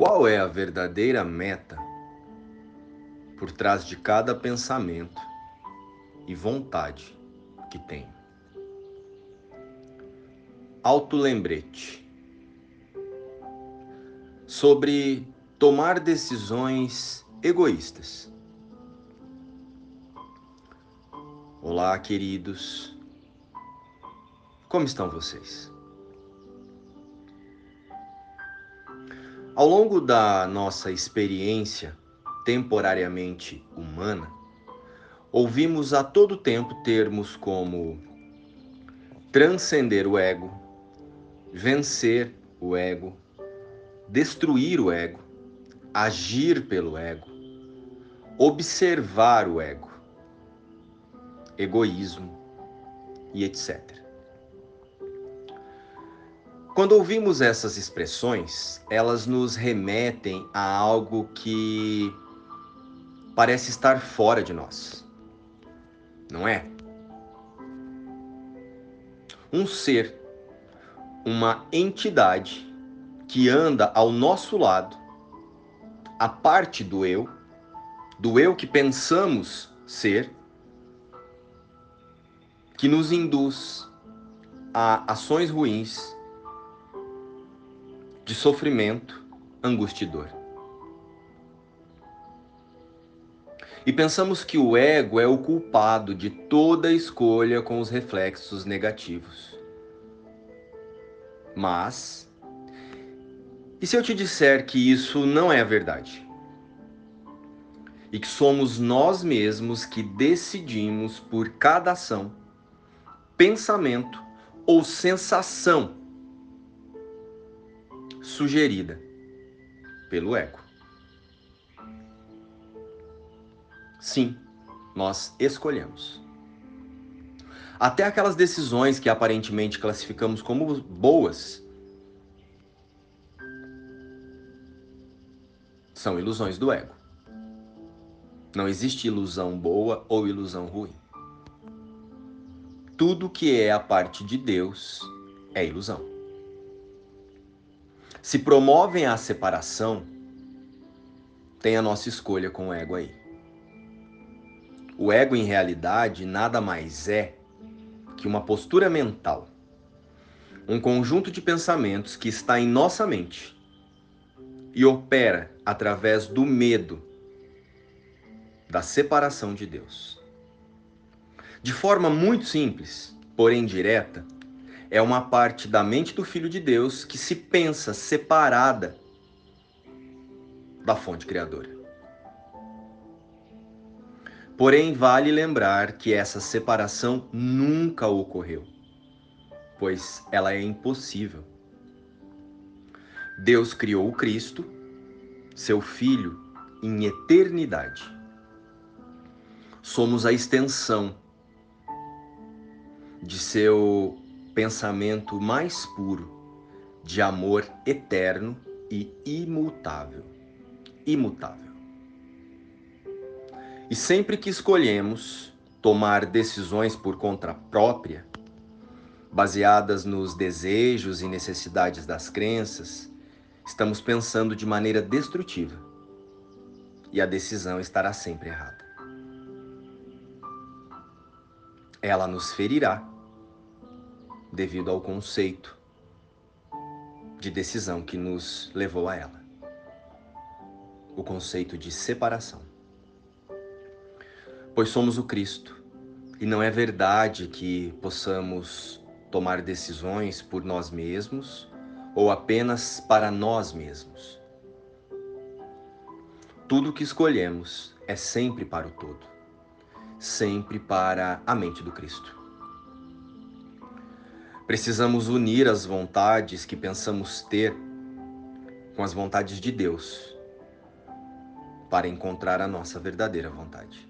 Qual é a verdadeira meta por trás de cada pensamento e vontade que tenho? Autolembrete sobre tomar decisões egoístas. Olá, queridos. Como estão vocês? Ao longo da nossa experiência temporariamente humana, ouvimos a todo tempo termos como transcender o ego, vencer o ego, destruir o ego, agir pelo ego, observar o ego, egoísmo e etc. Quando ouvimos essas expressões, elas nos remetem a algo que parece estar fora de nós. Não é? Um ser, uma entidade que anda ao nosso lado, a parte do eu, do eu que pensamos ser, que nos induz a ações ruins de sofrimento angustiador. E pensamos que o ego é o culpado de toda escolha com os reflexos negativos. Mas, e se eu te disser que isso não é a verdade? E que somos nós mesmos que decidimos por cada ação, pensamento ou sensação sugerida pelo ego. Sim, nós escolhemos. Até aquelas decisões que aparentemente classificamos como boas são ilusões do ego. Não existe ilusão boa ou ilusão ruim. Tudo que é a parte de Deus é ilusão se promovem a separação, tem a nossa escolha com o ego aí. O ego, em realidade, nada mais é que uma postura mental, um conjunto de pensamentos que está em nossa mente e opera através do medo da separação de Deus. De forma muito simples, porém direta, é uma parte da mente do Filho de Deus que se pensa separada da fonte criadora. Porém, vale lembrar que essa separação nunca ocorreu, pois ela é impossível. Deus criou o Cristo, seu Filho, em eternidade. Somos a extensão de seu pensamento mais puro de amor eterno e imutável. Imutável. E sempre que escolhemos tomar decisões por conta própria, baseadas nos desejos e necessidades das crenças, estamos pensando de maneira destrutiva. E a decisão estará sempre errada. Ela nos ferirá devido ao conceito de decisão que nos levou a ela. O conceito de separação. Pois somos o Cristo, e não é verdade que possamos tomar decisões por nós mesmos ou apenas para nós mesmos. Tudo que escolhemos é sempre para o todo, sempre para a mente do Cristo. Precisamos unir as vontades que pensamos ter com as vontades de Deus para encontrar a nossa verdadeira vontade.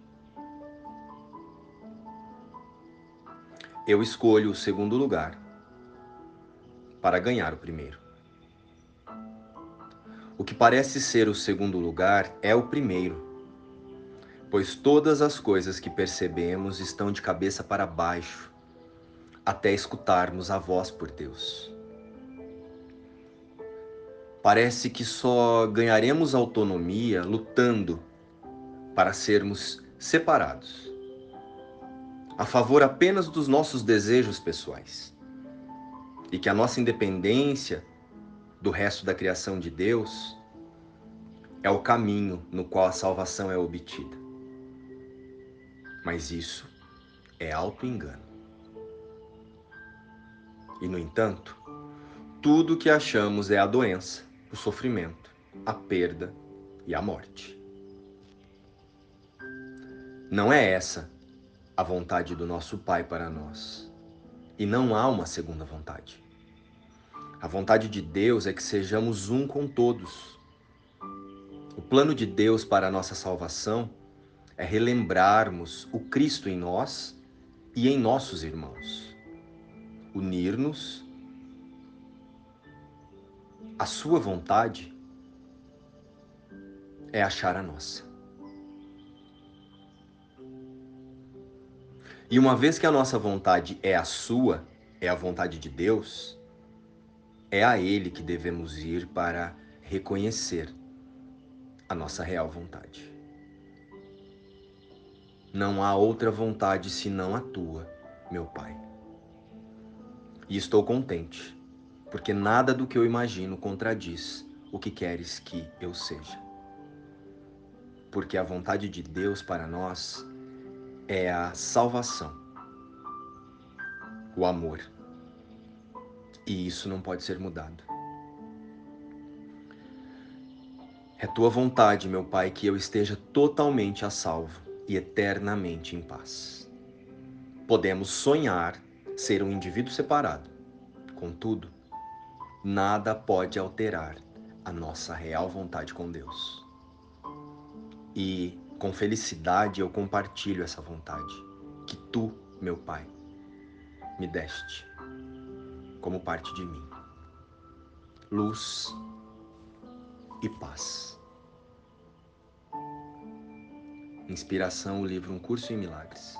Eu escolho o segundo lugar para ganhar o primeiro. O que parece ser o segundo lugar é o primeiro, pois todas as coisas que percebemos estão de cabeça para baixo até escutarmos a voz por Deus. Parece que só ganharemos autonomia lutando para sermos separados, a favor apenas dos nossos desejos pessoais. E que a nossa independência do resto da criação de Deus é o caminho no qual a salvação é obtida. Mas isso é auto-engano. E, no entanto, tudo o que achamos é a doença, o sofrimento, a perda e a morte. Não é essa a vontade do nosso Pai para nós. E não há uma segunda vontade. A vontade de Deus é que sejamos um com todos. O plano de Deus para a nossa salvação é relembrarmos o Cristo em nós e em nossos irmãos. Unir-nos a sua vontade é achar a nossa. E uma vez que a nossa vontade é a sua, é a vontade de Deus, é a Ele que devemos ir para reconhecer a nossa real vontade. Não há outra vontade senão a tua, meu Pai. E estou contente porque nada do que eu imagino contradiz o que queres que eu seja. Porque a vontade de Deus para nós é a salvação, o amor. E isso não pode ser mudado. É tua vontade, meu Pai, que eu esteja totalmente a salvo e eternamente em paz. Podemos sonhar ser um indivíduo separado, contudo, nada pode alterar a nossa real vontade com Deus. E com felicidade eu compartilho essa vontade que tu, meu Pai, me deste como parte de mim. Luz e paz. Inspiração, o livro Um Curso em Milagres.